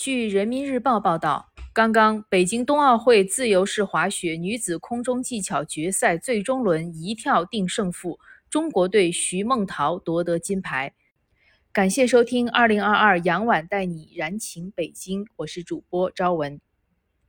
据人民日报报道，刚刚北京冬奥会自由式滑雪女子空中技巧决赛最终轮一跳定胜负，中国队徐梦桃夺得金牌。感谢收听二零二二杨晚带你燃情北京，我是主播朝文。